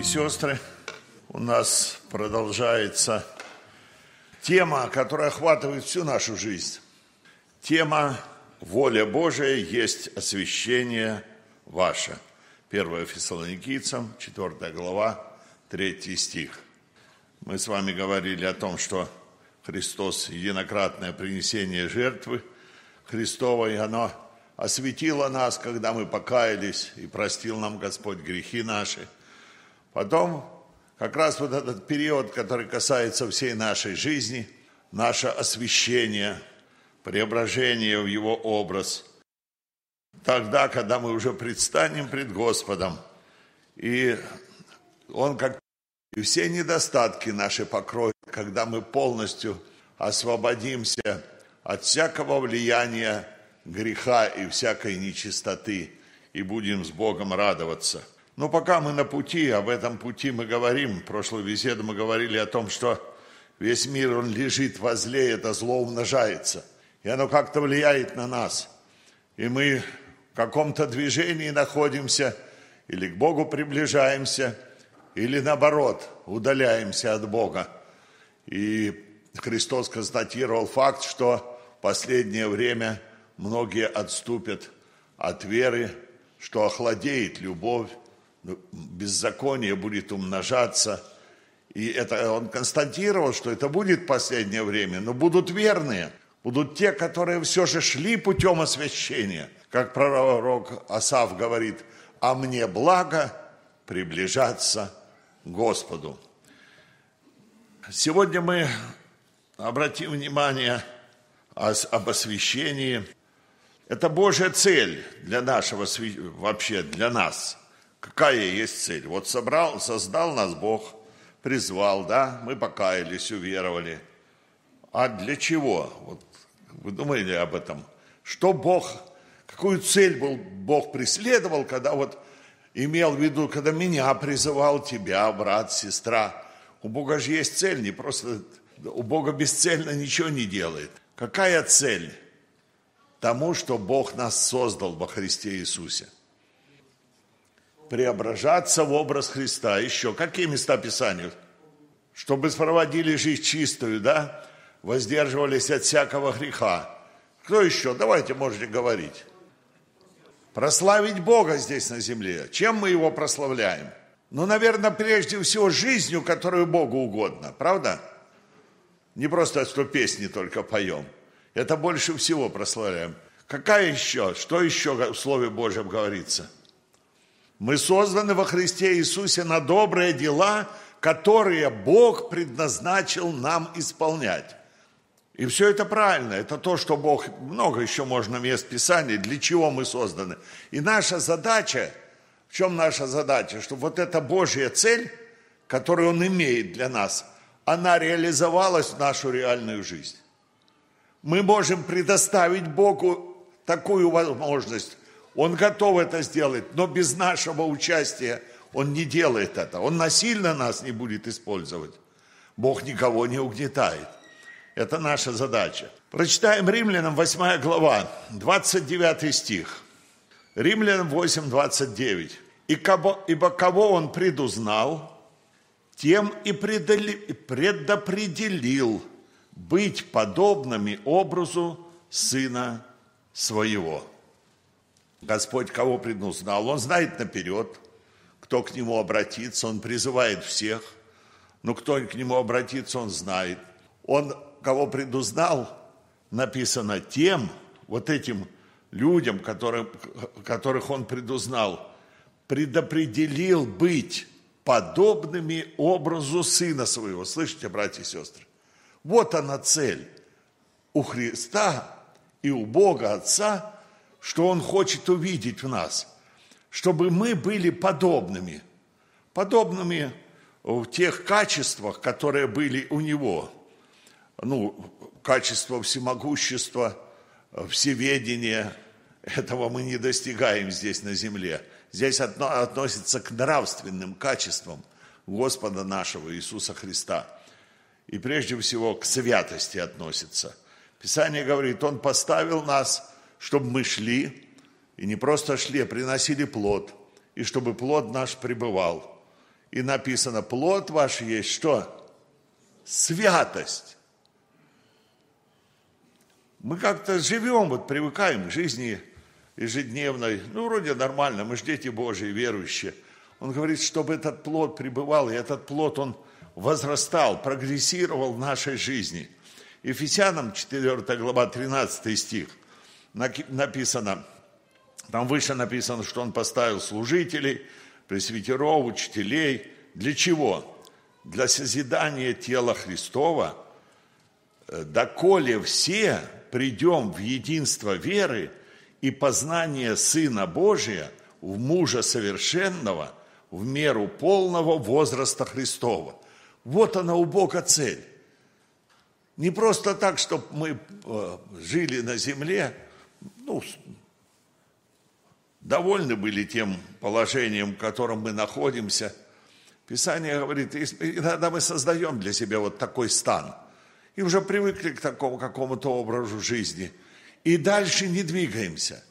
и сестры. У нас продолжается тема, которая охватывает всю нашу жизнь. Тема «Воля Божия есть освящение ваше». 1 Фессалоникийцам, 4 глава, 3 стих. Мы с вами говорили о том, что Христос – единократное принесение жертвы Христовой, оно осветило нас, когда мы покаялись, и простил нам Господь грехи наши. Потом как раз вот этот период, который касается всей нашей жизни, наше освящение, преображение в Его образ, тогда, когда мы уже предстанем пред Господом, и Он как и все недостатки наши покроет, когда мы полностью освободимся от всякого влияния греха и всякой нечистоты, и будем с Богом радоваться. Но пока мы на пути, об этом пути мы говорим, в прошлой беседе мы говорили о том, что весь мир, он лежит возле, это зло умножается, и оно как-то влияет на нас. И мы в каком-то движении находимся, или к Богу приближаемся, или наоборот, удаляемся от Бога. И Христос констатировал факт, что в последнее время – многие отступят от веры, что охладеет любовь, беззаконие будет умножаться. И это он констатировал, что это будет последнее время, но будут верные, будут те, которые все же шли путем освящения. Как пророк Асав говорит, а мне благо приближаться к Господу. Сегодня мы обратим внимание об освящении – это Божья цель для нашего, вообще для нас. Какая есть цель? Вот собрал, создал нас Бог, призвал, да, мы покаялись, уверовали. А для чего? Вот вы думали об этом? Что Бог, какую цель был Бог преследовал, когда вот имел в виду, когда меня призывал, тебя, брат, сестра. У Бога же есть цель, не просто, у Бога бесцельно ничего не делает. Какая цель? тому, что Бог нас создал во Христе Иисусе. Преображаться в образ Христа. Еще какие места Писания? Чтобы проводили жизнь чистую, да? Воздерживались от всякого греха. Кто еще? Давайте можете говорить. Прославить Бога здесь на земле. Чем мы Его прославляем? Ну, наверное, прежде всего жизнью, которую Богу угодно. Правда? Не просто, что песни только поем – это больше всего прославляем. Какая еще? Что еще в Слове Божьем говорится? Мы созданы во Христе Иисусе на добрые дела, которые Бог предназначил нам исполнять. И все это правильно. Это то, что Бог, много еще можно мест Писания, для чего мы созданы. И наша задача, в чем наша задача? Что вот эта Божья цель, которую Он имеет для нас, она реализовалась в нашу реальную жизнь. Мы можем предоставить Богу такую возможность. Он готов это сделать, но без нашего участия Он не делает это. Он насильно нас не будет использовать. Бог никого не угнетает. Это наша задача. Прочитаем Римлянам 8 глава, 29 стих. Римлянам 8, 29. И кого, ибо кого он предузнал, тем и предопределил быть подобными образу Сына Своего. Господь кого предузнал? Он знает наперед, кто к Нему обратится, Он призывает всех, но кто к Нему обратится, Он знает. Он кого предузнал, написано тем, вот этим людям, которых, которых Он предузнал, предопределил быть подобными образу Сына Своего. Слышите, братья и сестры? Вот она цель у Христа и у Бога Отца, что Он хочет увидеть в нас, чтобы мы были подобными, подобными в тех качествах, которые были у Него. Ну, качество всемогущества, всеведения, этого мы не достигаем здесь на земле. Здесь относится к нравственным качествам Господа нашего Иисуса Христа – и прежде всего к святости относится. Писание говорит, Он поставил нас, чтобы мы шли, и не просто шли, а приносили плод, и чтобы плод наш пребывал. И написано, плод ваш есть что? Святость. Мы как-то живем, вот привыкаем к жизни ежедневной. Ну, вроде нормально, мы же дети Божьи, верующие. Он говорит, чтобы этот плод пребывал, и этот плод, он возрастал, прогрессировал в нашей жизни. Ефесянам 4 глава 13 стих написано, там выше написано, что он поставил служителей, пресвитеров, учителей. Для чего? Для созидания тела Христова, э, доколе все придем в единство веры и познание Сына Божия в мужа совершенного в меру полного возраста Христова. Вот она у Бога цель. Не просто так, чтобы мы э, жили на земле, ну, довольны были тем положением, в котором мы находимся. Писание говорит, иногда мы создаем для себя вот такой стан. И уже привыкли к такому какому-то образу жизни. И дальше не двигаемся.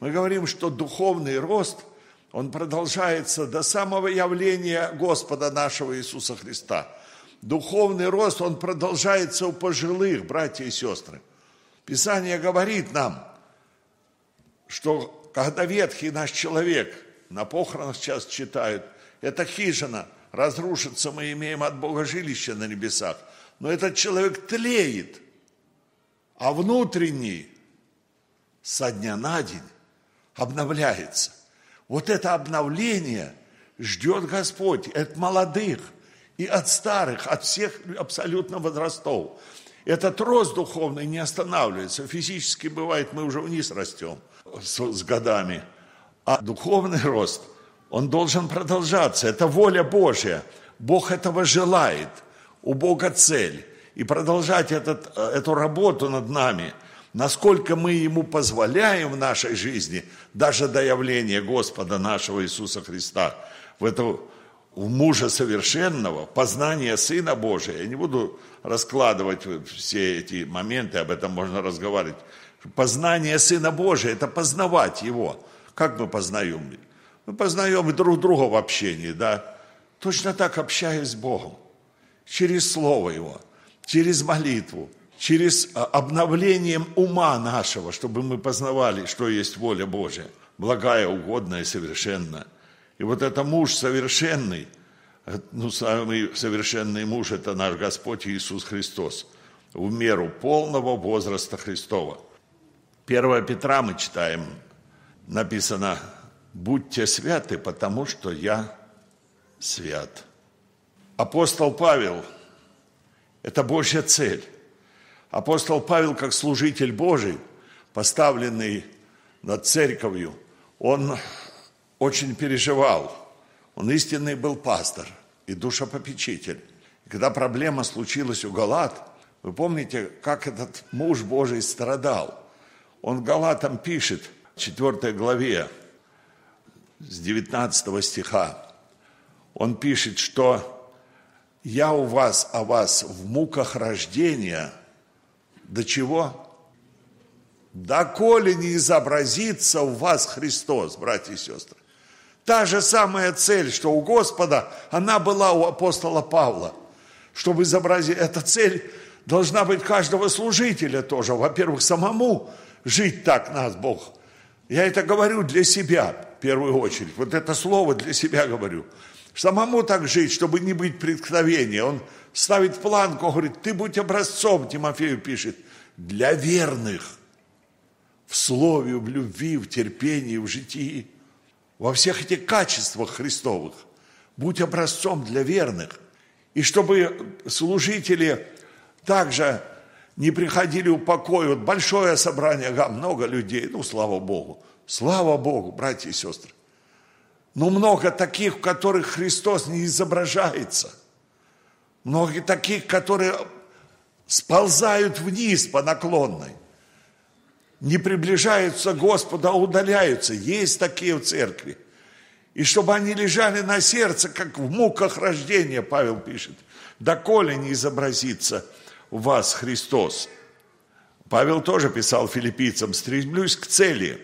Мы говорим, что духовный рост, он продолжается до самого явления Господа нашего Иисуса Христа. Духовный рост, он продолжается у пожилых, братья и сестры. Писание говорит нам, что когда ветхий наш человек, на похоронах сейчас читают, эта хижина разрушится, мы имеем от Бога жилище на небесах. Но этот человек тлеет, а внутренний со дня на день обновляется. Вот это обновление ждет Господь от молодых и от старых, от всех абсолютно возрастов. Этот рост духовный не останавливается. Физически бывает, мы уже вниз растем – с, с годами. А духовный рост, он должен продолжаться. Это воля Божья. Бог этого желает. У Бога цель. И продолжать этот, эту работу над нами, насколько мы Ему позволяем в нашей жизни, даже до явления Господа нашего Иисуса Христа, в эту в мужа совершенного, познание Сына Божия. Я не буду раскладывать все эти моменты, об этом можно разговаривать. Познание Сына Божия – это познавать Его. Как мы познаем? Мы познаем друг друга в общении, да? Точно так общаясь с Богом. Через Слово Его, через молитву, через а, обновлением ума нашего, чтобы мы познавали, что есть воля Божия, благая, угодная, совершенная. И вот это муж совершенный, э, ну, самый совершенный муж – это наш Господь Иисус Христос, в меру полного возраста Христова – 1 Петра мы читаем, написано, будьте святы, потому что я свят. Апостол Павел – это Божья цель. Апостол Павел, как служитель Божий, поставленный над церковью, он очень переживал. Он истинный был пастор и душепопечитель. И когда проблема случилась у Галат, вы помните, как этот муж Божий страдал – он Галатам пишет, в 4 главе, с 19 стиха, он пишет, что «Я у вас, о вас в муках рождения». До чего? Доколе не изобразится у вас Христос, братья и сестры. Та же самая цель, что у Господа, она была у апостола Павла. Чтобы изобразить, эта цель должна быть каждого служителя тоже. Во-первых, самому жить так нас Бог. Я это говорю для себя в первую очередь. Вот это слово для себя говорю. Самому так жить, чтобы не быть преткновения. Он ставит планку, говорит, ты будь образцом, Тимофею пишет, для верных. В слове, в любви, в терпении, в житии. Во всех этих качествах Христовых. Будь образцом для верных. И чтобы служители также не приходили в покой. Вот большое собрание, ага, много людей, ну, слава Богу. Слава Богу, братья и сестры. Но много таких, в которых Христос не изображается. Много таких, которые сползают вниз по наклонной. Не приближаются к Господу, а удаляются. Есть такие в церкви. И чтобы они лежали на сердце, как в муках рождения, Павел пишет, доколе не изобразится – в вас Христос. Павел тоже писал филиппийцам, стремлюсь к цели.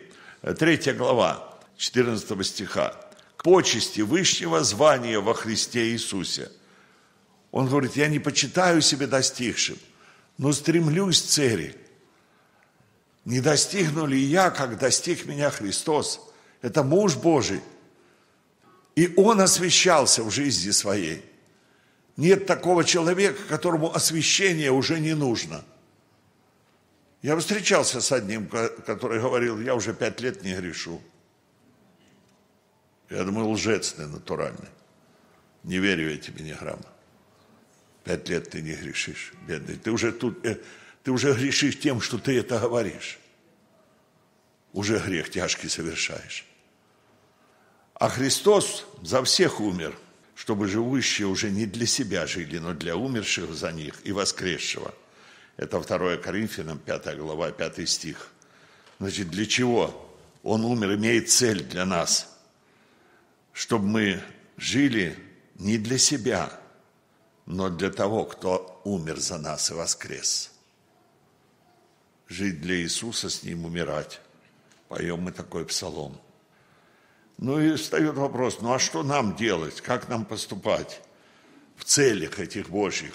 Третья глава, 14 стиха. К почести высшего звания во Христе Иисусе. Он говорит, я не почитаю себе достигшим, но стремлюсь к цели. Не достигну ли я, как достиг меня Христос? Это муж Божий. И он освящался в жизни своей. Нет такого человека, которому освящение уже не нужно. Я встречался с одним, который говорил, я уже пять лет не грешу. Я думаю, лжец ты натуральный. Не верю я тебе ни грамма. Пять лет ты не грешишь, бедный. Ты уже тут, э, ты уже грешишь тем, что ты это говоришь. Уже грех тяжкий совершаешь. А Христос за всех умер, чтобы живущие уже не для себя жили, но для умерших за них и воскресшего. Это 2 Коринфянам, 5 глава, 5 стих. Значит, для чего? Он умер, имеет цель для нас – чтобы мы жили не для себя, но для того, кто умер за нас и воскрес. Жить для Иисуса, с Ним умирать. Поем мы такой псалом. Ну и встает вопрос, ну а что нам делать, как нам поступать в целях этих Божьих?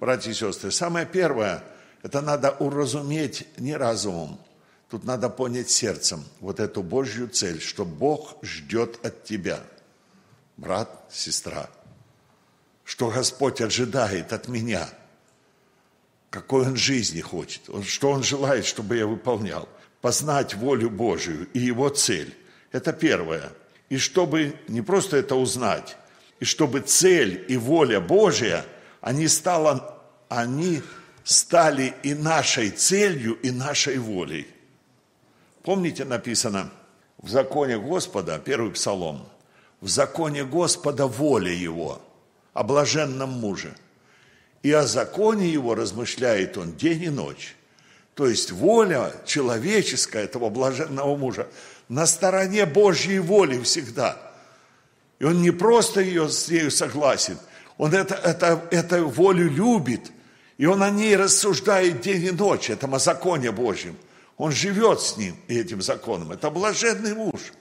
Братья и сестры, самое первое, это надо уразуметь не разумом, тут надо понять сердцем вот эту Божью цель, что Бог ждет от тебя – брат, сестра, что Господь ожидает от меня, какой Он жизни хочет, что Он желает, чтобы я выполнял. Познать волю Божию и Его цель – это первое. И чтобы не просто это узнать, и чтобы цель и воля Божия, они, стало, они стали и нашей целью, и нашей волей. Помните, написано в законе Господа, первый псалом – в законе Господа воля его, о блаженном муже. И о законе его размышляет он день и ночь. То есть воля человеческая этого блаженного мужа на стороне Божьей воли всегда. И он не просто ее с нею согласен, он это, это, это волю любит, и он о ней рассуждает день и ночь, это о законе Божьем. Он живет с ним этим законом. Это блаженный муж –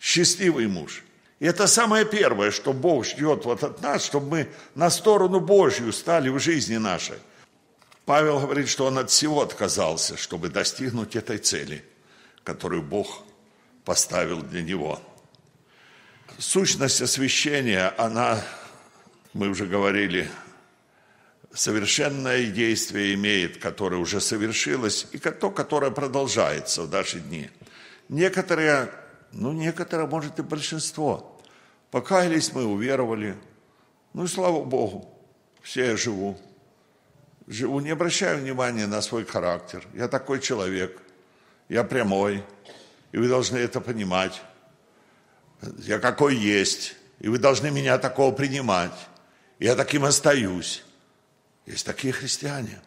счастливый муж. И это самое первое, что Бог ждет вот от нас, чтобы мы на сторону Божью стали в жизни нашей. Павел говорит, что он от всего отказался, чтобы достигнуть этой цели, которую Бог поставил для него. Сущность освящения, она, мы уже говорили, совершенное действие имеет, которое уже совершилось, и то, которое продолжается в наши дни. Некоторые ну, некоторые, может, и большинство. Покаялись мы, уверовали. Ну, и слава Богу, все я живу. Живу, не обращаю внимания на свой характер. Я такой человек, я прямой, и вы должны это понимать. Я какой есть, и вы должны меня такого принимать. Я таким остаюсь. Есть такие христиане.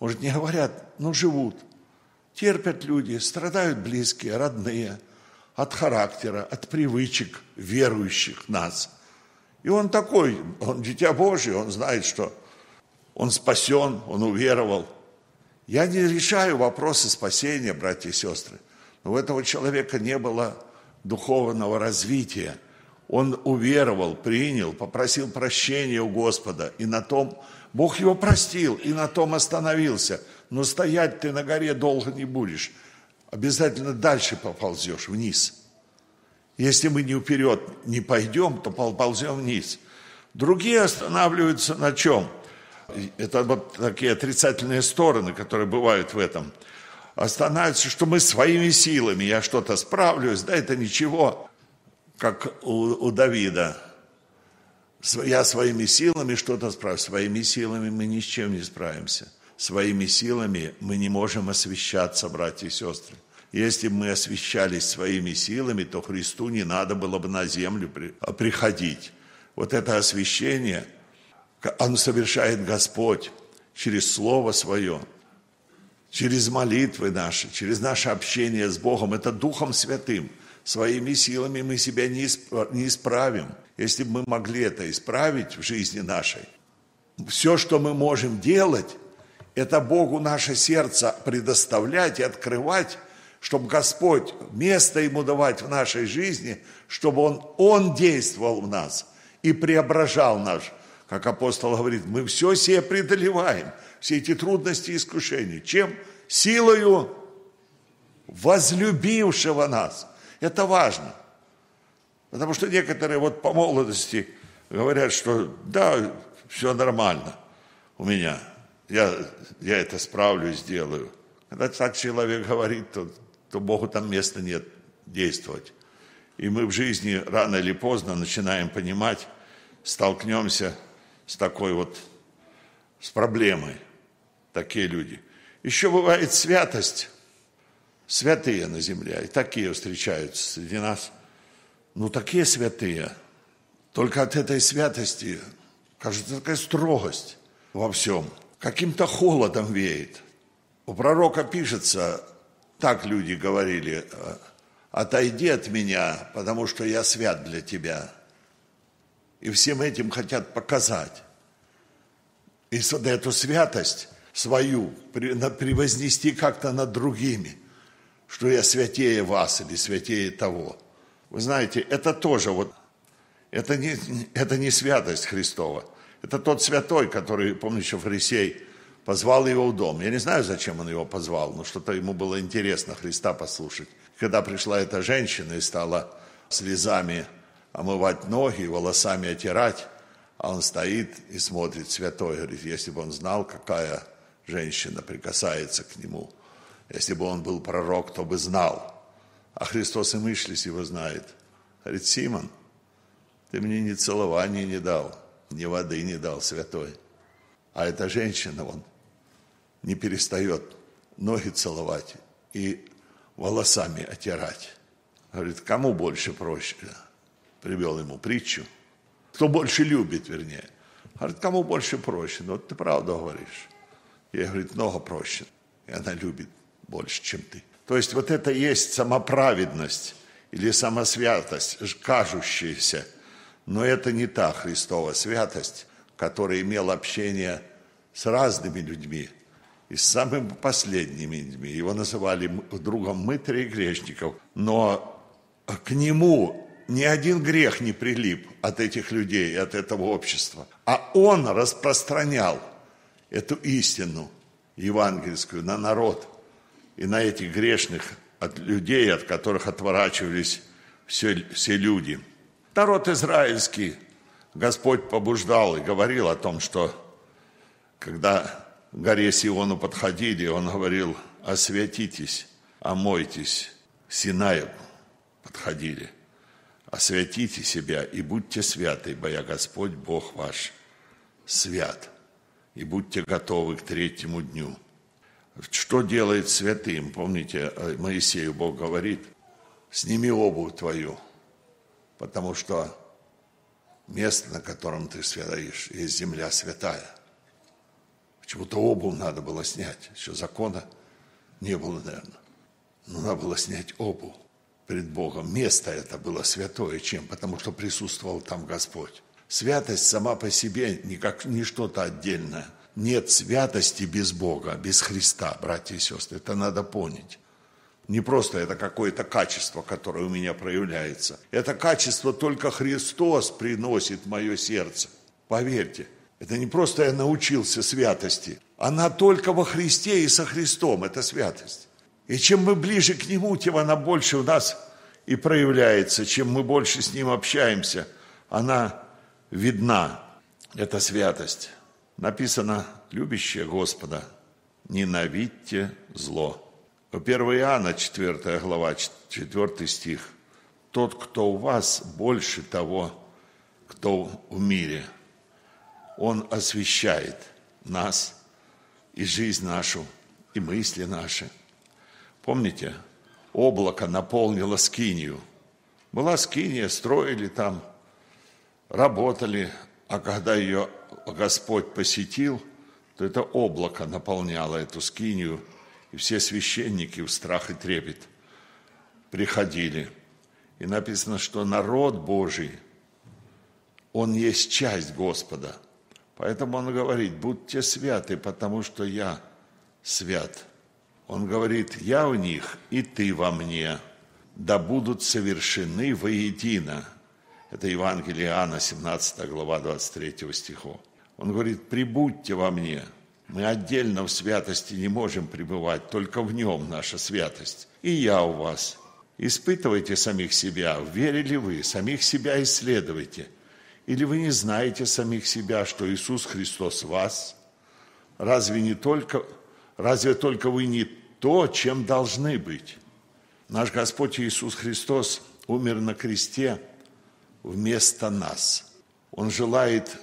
Может, не говорят, но живут. Терпят люди, страдают близкие, родные – от характера, от привычек верующих нас. И он такой, он дитя Божье, он знает, что он спасен, он уверовал. Я не решаю вопросы спасения, братья и сестры. Но у этого человека не было духовного развития. Он уверовал, принял, попросил прощения у Господа. И на том Бог его простил, и на том остановился. Но стоять ты на горе долго не будешь обязательно дальше поползешь вниз. Если мы не вперед не пойдем, то ползем вниз. Другие останавливаются на чем? Это вот такие отрицательные стороны, которые бывают в этом. Останавливаются, что мы своими силами, я что-то справлюсь, да, это ничего, как у, у Давида. Я своими силами что-то справлюсь. Своими силами мы ни с чем не справимся своими силами мы не можем освещаться, братья и сестры. Если бы мы освещались своими силами, то Христу не надо было бы на землю а приходить. Вот это освящение, оно совершает Господь через Слово Свое, через молитвы наши, через наше общение с Богом. Это Духом Святым. Своими силами мы себя не исправим. Если бы мы могли это исправить в жизни нашей, все, что мы можем делать, это Богу наше сердце предоставлять и открывать чтобы Господь место ему давать в нашей жизни, чтобы он, он действовал в нас и преображал нас. Как апостол говорит, мы все себе преодолеваем, все эти трудности и искушения. Чем? Силою возлюбившего нас. Это важно. Потому что некоторые вот по молодости говорят, что да, все нормально у меня, я, я это справлю, сделаю. Когда так человек говорит, то, то Богу там места нет действовать. И мы в жизни рано или поздно начинаем понимать, столкнемся с такой вот, с проблемой, такие люди. Еще бывает святость, святые на земле, и такие встречаются среди нас. Ну, такие святые. Только от этой святости, кажется, такая строгость во всем. Каким-то холодом веет. У пророка пишется, так люди говорили, отойди от меня, потому что я свят для тебя. И всем этим хотят показать. И эту святость свою превознести как-то над другими, что я святее вас или святее того. Вы знаете, это тоже вот, это не, это не святость Христова. Это тот святой, который, помню, еще фарисей позвал его в дом. Я не знаю, зачем он его позвал, но что-то ему было интересно Христа послушать. Когда пришла эта женщина и стала слезами омывать ноги, волосами отирать, а он стоит и смотрит, святой, говорит, если бы он знал, какая женщина прикасается к нему, если бы он был пророк, то бы знал. А Христос и мыслись его знает. Говорит, Симон, ты мне ни целования не дал, ни воды не дал, святой. А эта женщина, он не перестает ноги целовать и волосами отирать. Говорит, кому больше проще? Привел ему притчу. Кто больше любит, вернее. Говорит, кому больше проще? Ну, ты правду говоришь. Я говорит, много проще. И она любит больше, чем ты. То есть вот это есть самоправедность или самосвятость, кажущаяся. Но это не та Христова святость, которая имела общение с разными людьми и с самыми последними людьми. Его называли другом мытарей и грешников. Но к нему ни один грех не прилип от этих людей, от этого общества. А он распространял эту истину евангельскую на народ и на этих грешных от людей, от которых отворачивались все, все люди. Народ израильский Господь побуждал и говорил о том, что когда к горе Сиону подходили, Он говорил, освятитесь, омойтесь, Синаю подходили, освятите себя и будьте святы, ибо я Господь Бог ваш свят и будьте готовы к третьему дню. Что делает святым? Помните, э, Моисею Бог говорит, сними обувь твою, потому что место, на котором ты стоишь, есть земля святая. Почему-то обувь надо было снять, еще закона не было, наверное. Но надо было снять обувь перед Богом. Место это было святое. Чем? Потому что присутствовал там Господь. Святость сама по себе не, как, не что-то отдельное. Нет святости без Бога, без Христа, братья и сестры. Это надо понять. Не просто это какое-то качество, которое у меня проявляется. Это качество только Христос приносит в мое сердце. Поверьте, это не просто я научился святости. Она только во Христе и со Христом, это святость. И чем мы ближе к Нему, тем она больше у нас и проявляется. Чем мы больше с Ним общаемся, она видна эта святость. Написано, любящее Господа, ненавидьте зло. 1 Иоанна, 4 глава, 4 стих. Тот, кто у вас, больше того, кто в мире. Он освещает нас и жизнь нашу, и мысли наши. Помните, облако наполнило скинию. Была скиния, строили там, работали, а когда ее Господь посетил, то это облако наполняло эту скинию, все священники в страх и трепет приходили. И написано, что народ Божий, он есть часть Господа. Поэтому он говорит, будьте святы, потому что я свят. Он говорит, я в них, и ты во мне, да будут совершены воедино. Это Евангелие Иоанна, 17 глава, 23 стихов. Он говорит, прибудьте во мне. Мы отдельно в святости не можем пребывать, только в нем наша святость. И я у вас. Испытывайте самих себя, верили вы, самих себя исследуйте. Или вы не знаете самих себя, что Иисус Христос вас? Разве не только, разве только вы не то, чем должны быть? Наш Господь Иисус Христос умер на кресте вместо нас. Он желает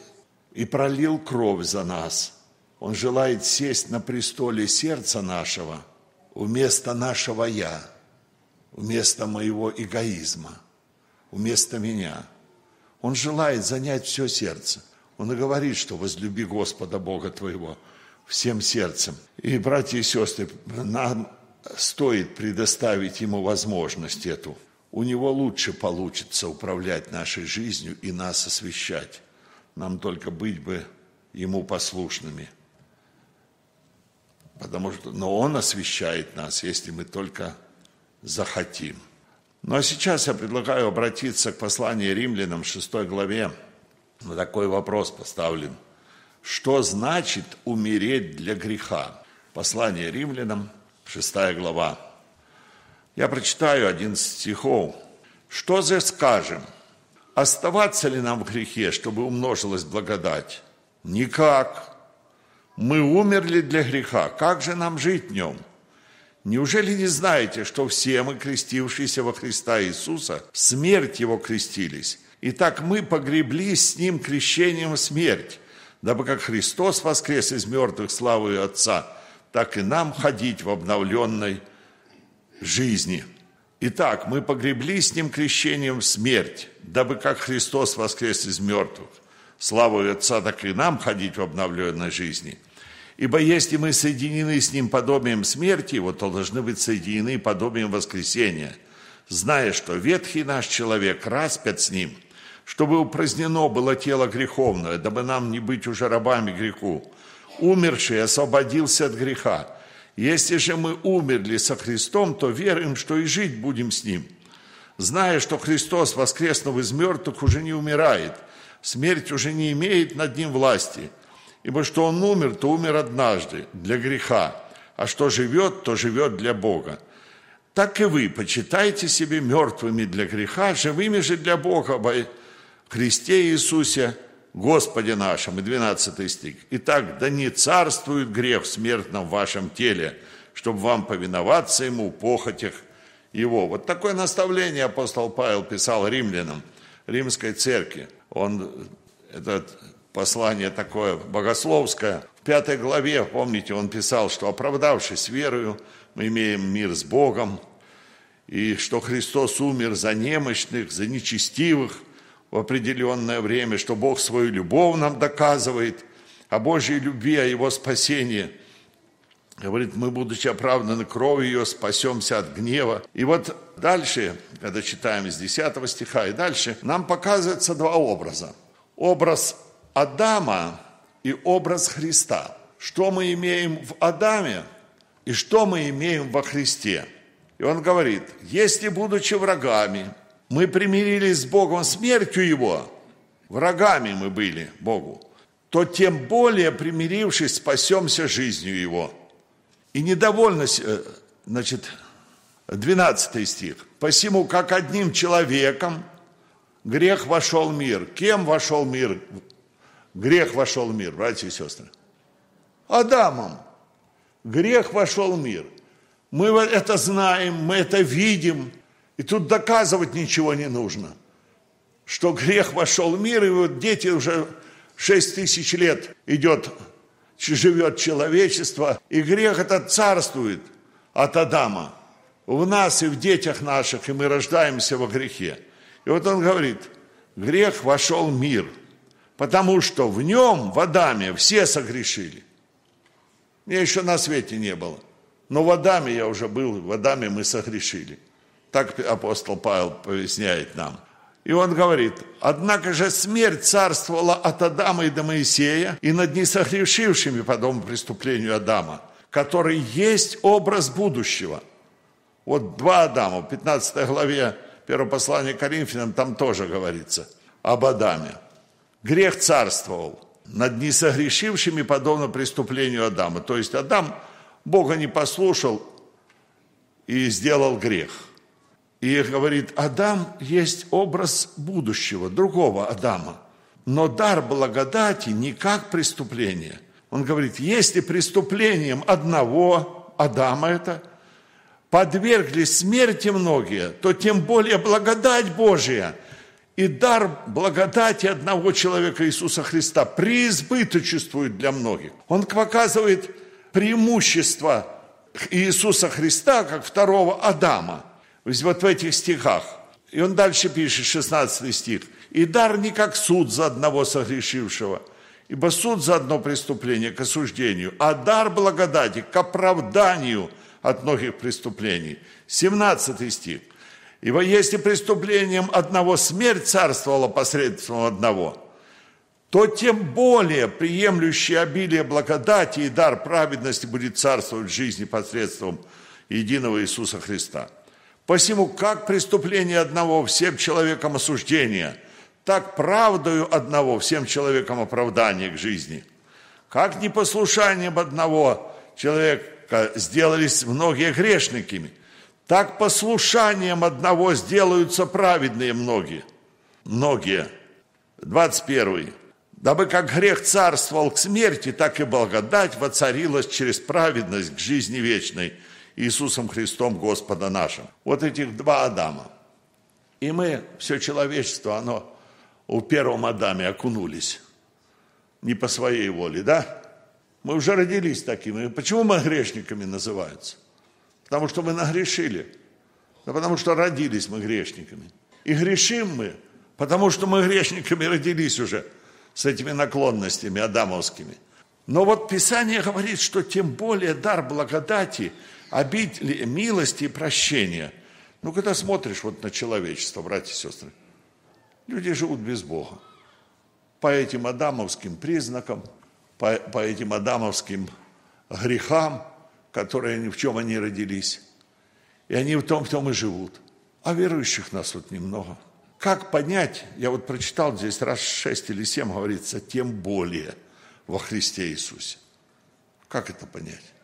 и пролил кровь за нас. Он желает сесть на престоле сердца нашего вместо нашего «я» вместо моего эгоизма, вместо меня. Он желает занять все сердце. Он и говорит, что возлюби Господа Бога твоего всем сердцем. И, братья и сестры, нам стоит предоставить ему возможность эту. У него лучше получится управлять нашей жизнью и нас освещать. Нам только быть бы ему послушными. Потому что, но он освещает нас, если мы только захотим. Ну а сейчас я предлагаю обратиться к посланию римлянам, 6 главе. На такой вопрос поставлен. Что значит умереть для греха? Послание римлянам, 6 глава. Я прочитаю 11 стихов. Что же скажем? Оставаться ли нам в грехе, чтобы умножилась благодать? Никак. Мы умерли для греха. Как же нам жить в нем? Неужели не знаете, что все мы, крестившиеся во Христа Иисуса, в смерть Его крестились? Итак, мы погреблись с Ним крещением в смерть, дабы как Христос воскрес из мертвых славы Отца, так и нам ходить в обновленной жизни. Итак, мы погреблись с Ним крещением в смерть, дабы как Христос воскрес из мертвых, славу Отца, так и нам ходить в обновленной жизни – Ибо если мы соединены с Ним подобием смерти Его, то должны быть соединены подобием воскресения, зная, что ветхий наш человек распят с Ним, чтобы упразднено было тело греховное, дабы нам не быть уже рабами греху. Умерший освободился от греха. Если же мы умерли со Христом, то веруем, что и жить будем с Ним. Зная, что Христос, воскреснув из мертвых, уже не умирает, смерть уже не имеет над Ним власти – Ибо что он умер, то умер однажды для греха, а что живет, то живет для Бога. Так и вы почитайте себе мертвыми для греха, живыми же для Бога во Христе Иисусе, Господе нашем. И 12 стих. Итак, да не царствует грех в смертном вашем теле, чтобы вам повиноваться ему в похотях его. Вот такое наставление апостол Павел писал римлянам, римской церкви. Он этот послание такое богословское. В пятой главе, помните, он писал, что оправдавшись верою, мы имеем мир с Богом, и что Христос умер за немощных, за нечестивых в определенное время, что Бог свою любовь нам доказывает, о Божьей любви, о Его спасении. Говорит, мы, будучи оправданы кровью ее, спасемся от гнева. И вот дальше, когда читаем из 10 стиха и дальше, нам показывается два образа. Образ Адама и образ Христа. Что мы имеем в Адаме и что мы имеем во Христе. И он говорит, если, будучи врагами, мы примирились с Богом смертью Его, врагами мы были Богу, то тем более, примирившись, спасемся жизнью Его. И недовольно, э, значит, 12 стих. «Посему, как одним человеком грех вошел в мир». Кем вошел в мир Грех вошел в мир, братья и сестры. Адамом. Грех вошел в мир. Мы это знаем, мы это видим. И тут доказывать ничего не нужно. Что грех вошел в мир, и вот дети уже 6 тысяч лет идет, живет человечество, и грех этот царствует от Адама в нас и в детях наших, и мы рождаемся во грехе. И вот он говорит, грех вошел в мир – Потому что в нем, в Адаме, все согрешили. Меня еще на свете не было. Но в Адаме я уже был, в Адаме мы согрешили. Так апостол Павел поясняет нам. И он говорит, однако же смерть царствовала от Адама и до Моисея и над несогрешившими по дому преступлению Адама, который есть образ будущего. Вот два Адама, в 15 главе первого послания Коринфянам, там тоже говорится об Адаме. Грех царствовал над несогрешившими, подобно преступлению Адама. То есть Адам Бога не послушал и сделал грех. И говорит, Адам есть образ будущего, другого Адама. Но дар благодати не как преступление. Он говорит, если преступлением одного Адама это, подвергли смерти многие, то тем более благодать Божия и дар благодати одного человека Иисуса Христа преизбыточествует для многих. Он показывает преимущество Иисуса Христа как второго Адама. Вот в этих стихах. И он дальше пишет, 16 стих. «И дар не как суд за одного согрешившего, ибо суд за одно преступление к осуждению, а дар благодати к оправданию от многих преступлений». 17 стих. «Ибо если преступлением одного смерть царствовала посредством одного, то тем более приемлющий обилие благодати и дар праведности будет царствовать в жизни посредством единого Иисуса Христа. Посему, как преступление одного всем человекам осуждения, так правдою одного всем человекам оправдание к жизни. Как непослушанием одного человека сделались многие грешниками, так послушанием одного сделаются праведные многие. Многие. 21 дабы как грех царствовал к смерти, так и благодать воцарилась через праведность к жизни вечной Иисусом Христом Господа нашим. Вот этих два Адама. И мы, все человечество, оно у первом Адаме окунулись. Не по своей воле, да? Мы уже родились такими. Почему мы грешниками называются? Потому что мы нагрешили. Да потому что родились мы грешниками. И грешим мы, потому что мы грешниками родились уже – с этими наклонностями адамовскими. Но вот Писание говорит, что тем более дар благодати, обитель милости и прощения. Ну, когда смотришь вот на человечество, братья и сестры, люди живут без Бога. По этим адамовским признакам, по, по этим адамовским грехам, которые в чем они родились. И они в том, в том и живут. А верующих нас вот немного – как понять, я вот прочитал здесь раз шесть или семь говорится, тем более во Христе Иисусе. Как это понять?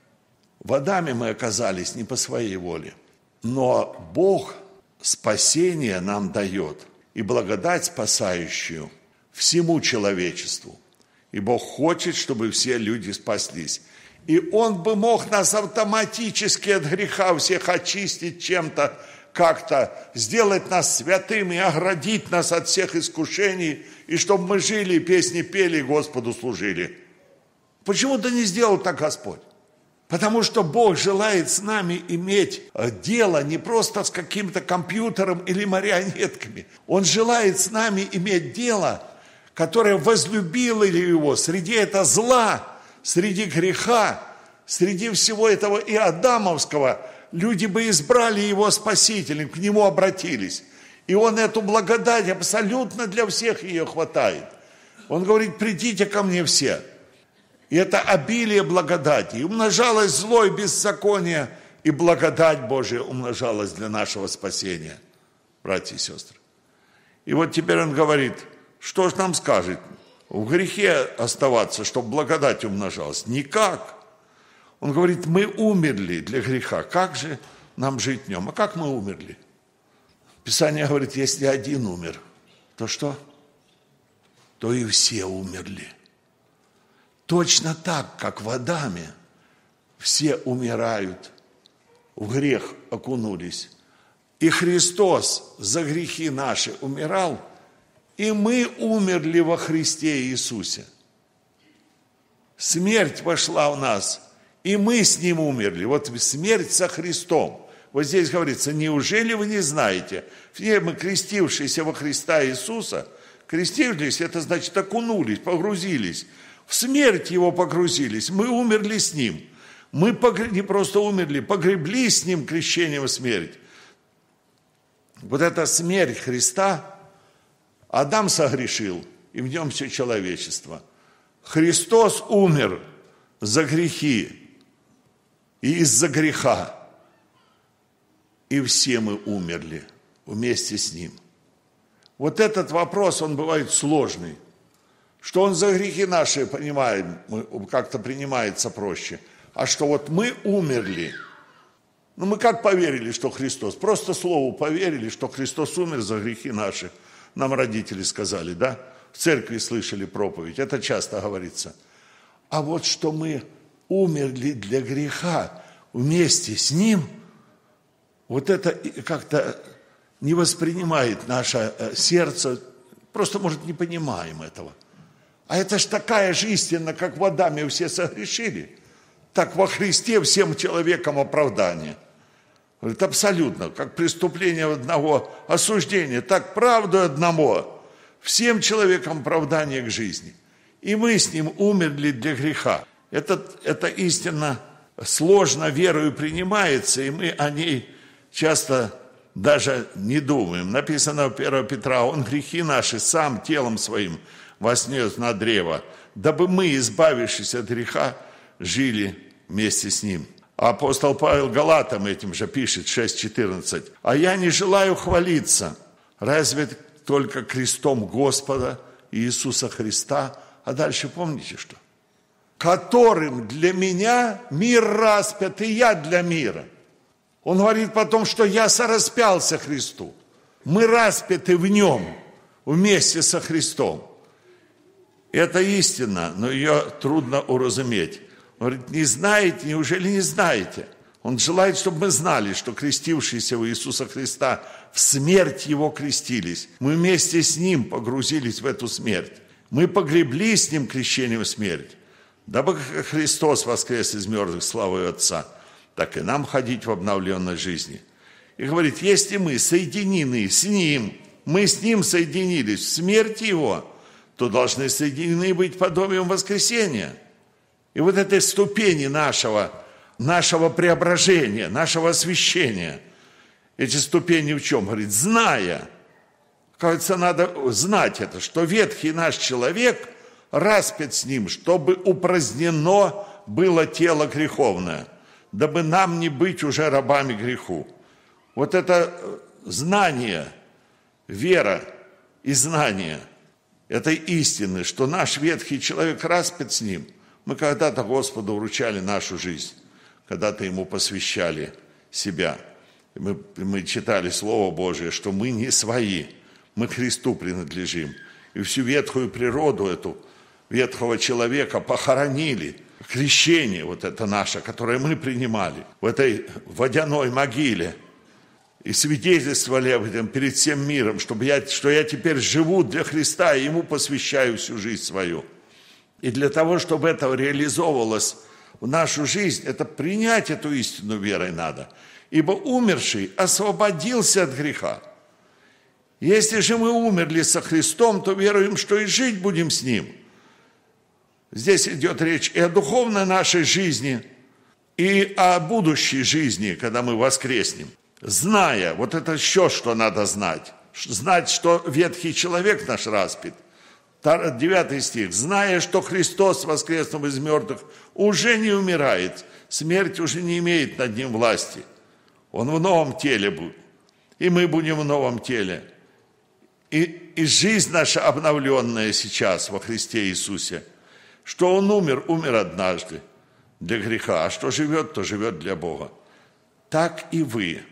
В Адаме мы оказались не по своей воле, но Бог спасение нам дает и благодать спасающую всему человечеству. И Бог хочет, чтобы все люди спаслись. И Он бы мог нас автоматически от греха всех очистить чем-то, как-то сделать нас святыми, оградить нас от всех искушений, и чтобы мы жили, песни пели, Господу служили. Почему-то не сделал так Господь. Потому что Бог желает с нами иметь э, дело не просто с каким-то компьютером или марионетками. Он желает с нами иметь дело, которое возлюбило его среди этого зла, среди греха, среди всего этого и адамовского – люди бы избрали его спасителем, к нему обратились. И он эту благодать абсолютно для всех ее хватает. Он говорит, придите ко мне все. И это обилие благодати. И умножалось зло и беззаконие, и благодать Божия умножалась для нашего спасения, братья и сестры. И вот теперь он говорит, что же нам скажет? В грехе оставаться, чтобы благодать умножалась? Никак. Он говорит, мы умерли для греха. Как же нам жить в нем? А как мы умерли? Писание говорит, если один умер, то что? То и все умерли. Точно так, как в Адаме все умирают, в грех окунулись. И Христос за грехи наши умирал, и мы умерли во Христе Иисусе. Смерть вошла в нас – и мы с Ним умерли. Вот смерть со Христом. Вот здесь говорится, неужели вы не знаете? Все мы, крестившиеся во Христа Иисуса, крестились, это значит окунулись, погрузились. В смерть Его погрузились. Мы умерли с Ним. Мы не просто умерли, погребли с Ним крещением смерть. Вот эта смерть Христа, Адам согрешил, и в нем все человечество. Христос умер за грехи, и из-за греха. И все мы умерли вместе с Ним. Вот этот вопрос, он бывает сложный. Что он за грехи наши, понимаем, как-то принимается проще. А что вот мы умерли. Ну мы как поверили, что Христос? Просто слову поверили, что Христос умер за грехи наши. Нам родители сказали, да? В церкви слышали проповедь, это часто говорится. А вот что мы умерли для греха вместе с Ним, вот это как-то не воспринимает наше э, сердце, просто, может, не понимаем этого. А это ж такая же истина, как в Адаме все согрешили, так во Христе всем человекам оправдание. Говорит, абсолютно, как преступление одного осуждения, так правду одного, всем человекам оправдание к жизни. И мы с ним умерли для греха. Это, это истина сложно верою принимается, и мы о ней часто даже не думаем. Написано в 1 Петра, он грехи наши сам телом своим – воснес на древо, дабы мы, избавившись от греха, жили вместе с ним. Апостол Павел Галатам этим же пишет, 6.14. «А я не желаю хвалиться, разве только крестом Господа Иисуса Христа». А дальше помните что? «Которым для меня мир распят, и я для мира». Он говорит потом, что я сораспялся Христу. Мы распяты в нем вместе со Христом. Это истина, но ее трудно уразуметь. Он говорит, не знаете, неужели не знаете? Он желает, чтобы мы знали, что крестившиеся у Иисуса Христа в смерть Его крестились. Мы вместе с Ним погрузились в эту смерть. Мы погребли с Ним крещением смерть. Дабы Христос воскрес из мертвых славой Отца, так и нам ходить в обновленной жизни. И говорит, если мы соединены с Ним, мы с Ним соединились в смерти Его – то должны соединены быть подобием воскресения. И вот этой ступени нашего, нашего преображения, нашего освящения, эти ступени в чем? Говорит, зная, кажется, надо знать это, что ветхий наш человек распят с ним, чтобы упразднено было тело греховное, дабы нам не быть уже рабами греху. Вот это знание, вера и знание – этой истины, что наш ветхий человек распят с ним. Мы когда-то Господу вручали нашу жизнь, когда-то Ему посвящали себя. Мы, мы читали Слово Божие, что мы не свои, мы Христу принадлежим. И всю ветхую природу эту, ветхого человека похоронили. Крещение вот это наше, которое мы принимали в этой водяной могиле – и свидетельствовали об этом перед всем миром, чтобы я, что я теперь живу для Христа и Ему посвящаю всю жизнь свою. И для того, чтобы это реализовывалось в нашу жизнь, это принять эту истину верой надо. Ибо умерший освободился от греха. Если же мы умерли со Христом, то веруем, что и жить будем с Ним. Здесь идет речь и о духовной нашей жизни, и о будущей жизни, когда мы воскреснем зная, вот это еще что надо знать, знать, что ветхий человек наш распит. Девятый стих. Зная, что Христос, воскреснув из мертвых, уже не умирает, смерть уже не имеет над ним власти. Он в новом теле будет, и мы будем в новом теле. И, и жизнь наша обновленная сейчас во Христе Иисусе, что Он умер, умер однажды для греха, а что живет, то живет для Бога. Так и вы –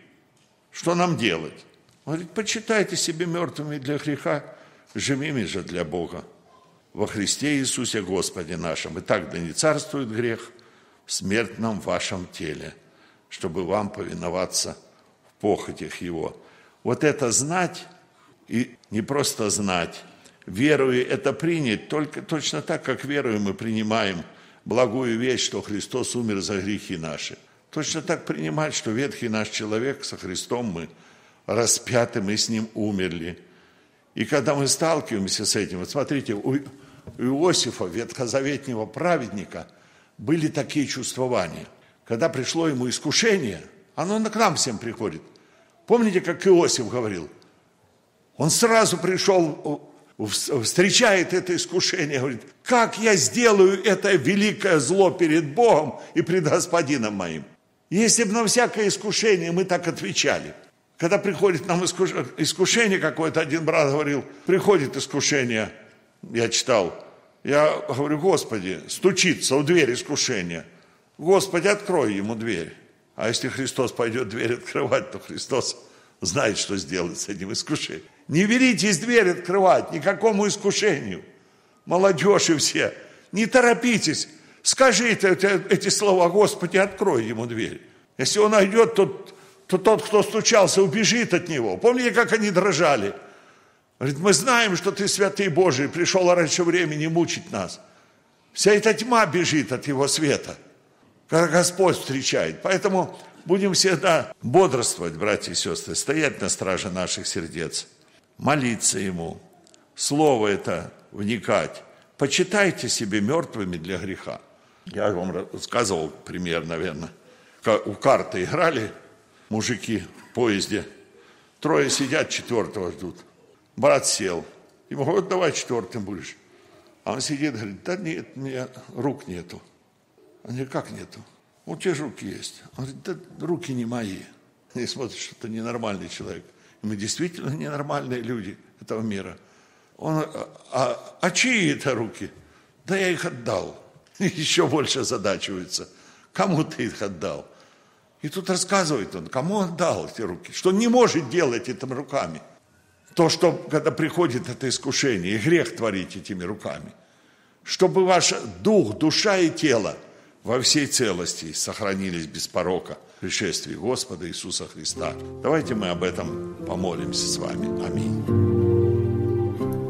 что нам делать? Он говорит, почитайте себе мертвыми для греха, живыми же для Бога. Во Христе Иисусе Господе нашем. И так да не царствует грех в смертном вашем теле, чтобы вам повиноваться в похотях Его. Вот это знать, и не просто знать, верую это принять, только точно так, как верую мы принимаем благую вещь, что Христос умер за грехи наши – Точно так принимать, что ветхий наш человек со Христом мы распяты, мы с ним умерли. И когда мы сталкиваемся с этим, вот смотрите, у Иосифа, ветхозаветнего праведника, были такие чувствования. Когда пришло ему искушение, оно к нам всем приходит. Помните, как Иосиф говорил? Он сразу пришел встречает это искушение, говорит, как я сделаю это великое зло перед Богом и пред Господином моим? Если бы на всякое искушение мы так отвечали. Когда приходит нам искушение какое-то, один брат говорил, приходит искушение, я читал, я говорю, Господи, стучится у двери искушения. Господи, открой ему дверь. А если Христос пойдет дверь открывать, то Христос знает, что сделать с этим искушением. Не велитесь дверь открывать никакому искушению. Молодежь и все. Не торопитесь. Скажите эти слова, Господи, открой ему дверь. Если он найдет, то, то тот, кто стучался, убежит от него. Помните, как они дрожали? Говорит, мы знаем, что ты святый Божий, пришел раньше времени мучить нас. Вся эта тьма бежит от его света, когда Господь встречает. Поэтому будем всегда бодрствовать, братья и сестры, стоять на страже наших сердец, молиться Ему, Слово это вникать. Почитайте себе мертвыми для греха. Я вам рассказывал пример, наверное. У карты играли мужики в поезде. Трое сидят, четвертого ждут. Брат сел. Ему говорят, давай четвертым будешь. А он сидит, говорит, да нет, меня рук нету. Они как нету? У тебя же руки есть. Он говорит, да руки не мои. И смотрят, что это ненормальный человек. И мы действительно ненормальные люди этого мира. Он, а, а чьи это руки? Да я их отдал. Еще больше задачивается. Кому ты их отдал? И тут рассказывает он, кому отдал эти руки, что не может делать этими руками. То, что когда приходит это искушение, и грех творить этими руками. Чтобы ваш дух, душа и тело – во всей целости сохранились без порока в пришествии Господа Иисуса Христа. Давайте мы об этом помолимся с вами. Аминь.